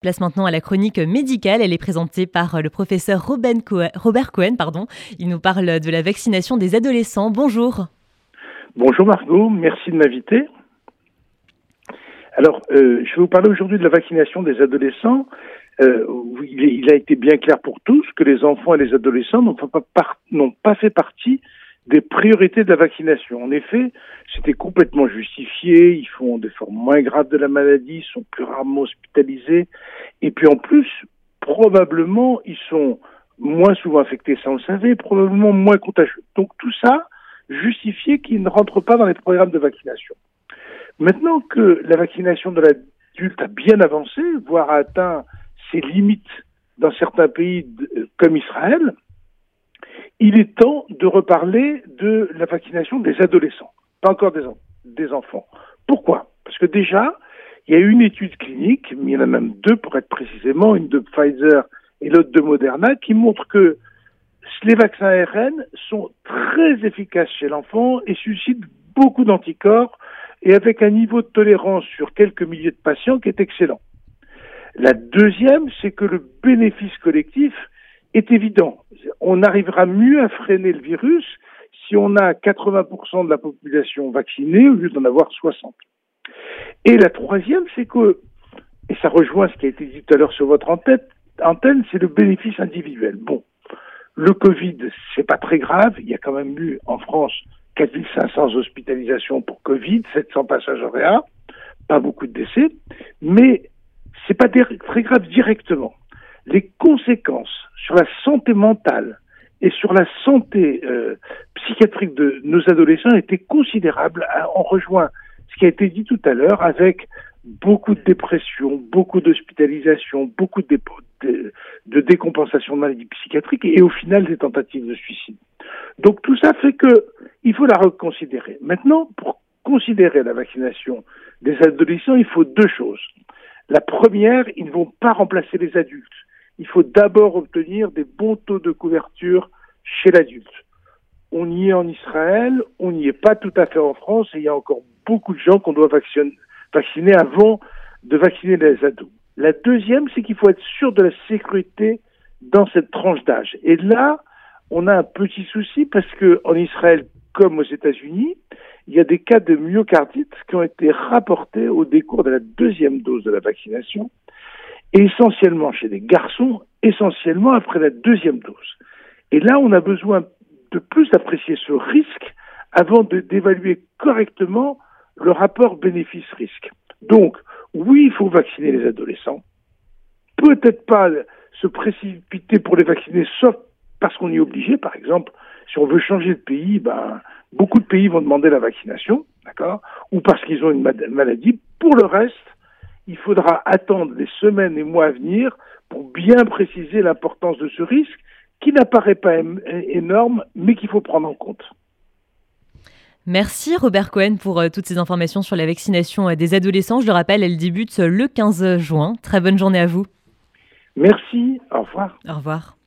Place maintenant à la chronique médicale. Elle est présentée par le professeur Robert Cohen. Pardon. Il nous parle de la vaccination des adolescents. Bonjour. Bonjour Margot, merci de m'inviter. Alors, euh, je vais vous parler aujourd'hui de la vaccination des adolescents. Euh, il, a été bien clair pour tous que les enfants et les adolescents n'ont pas fait partie des priorités de la vaccination. En effet, c'était complètement justifié, ils font des formes moins graves de la maladie, sont plus rarement hospitalisés, et puis en plus, probablement, ils sont moins souvent infectés, ça on le savait, probablement moins contagieux. Donc tout ça justifiait qu'ils ne rentrent pas dans les programmes de vaccination. Maintenant que la vaccination de l'adulte a bien avancé, voire a atteint ses limites dans certains pays comme Israël, il est temps de reparler de la vaccination des adolescents, pas encore des, enfants. Pourquoi? Parce que déjà, il y a une étude clinique, il y en a même deux pour être précisément, une de Pfizer et l'autre de Moderna, qui montre que les vaccins ARN sont très efficaces chez l'enfant et suscitent beaucoup d'anticorps et avec un niveau de tolérance sur quelques milliers de patients qui est excellent. La deuxième, c'est que le bénéfice collectif est évident. On arrivera mieux à freiner le virus si on a 80% de la population vaccinée au lieu d'en avoir 60. Et la troisième, c'est que, et ça rejoint ce qui a été dit tout à l'heure sur votre antenne, c'est le bénéfice individuel. Bon, le Covid, c'est pas très grave. Il y a quand même eu en France 4500 hospitalisations pour Covid, 700 passages en réa, pas beaucoup de décès, mais c'est pas très grave directement les conséquences sur la santé mentale et sur la santé euh, psychiatrique de nos adolescents étaient considérables. On rejoint ce qui a été dit tout à l'heure avec beaucoup de dépression, beaucoup d'hospitalisation, beaucoup de, décompensation de maladies psychiatriques et, au final des tentatives de suicide. Donc tout ça fait que il faut la reconsidérer. Maintenant, pour considérer la vaccination des adolescents, il faut deux choses. La première, ils ne vont pas remplacer les adultes il faut d'abord obtenir des bons taux de couverture chez l'adulte. On y est en Israël, on n'y est pas tout à fait en France, et il y a encore beaucoup de gens qu'on doit vacciner avant de vacciner les ados. La deuxième, c'est qu'il faut être sûr de la sécurité dans cette tranche d'âge. Et là, on a un petit souci parce que en Israël, comme aux États-Unis, il y a des cas de myocardite qui ont été rapportés au décours de la deuxième dose de la vaccination essentiellement chez des garçons, essentiellement après la deuxième dose. Et là, on a besoin de plus apprécier ce risque avant d'évaluer correctement le rapport bénéfice-risque. Donc, oui, il faut vacciner les adolescents. Peut-être pas se précipiter pour les vacciner, sauf parce qu'on est obligé, par exemple, si on veut changer de pays, ben, beaucoup de pays vont demander la vaccination, d'accord, ou parce qu'ils ont une maladie. Pour le reste, il faudra attendre les semaines et mois à venir pour bien préciser l'importance de ce risque qui n'apparaît pas énorme, mais qu'il faut prendre en compte. Merci Robert Cohen pour euh, toutes ces informations sur la vaccination euh, des adolescents. Je le rappelle, elle débute le 15 juin. Très bonne journée à vous. Merci, au revoir. Au revoir.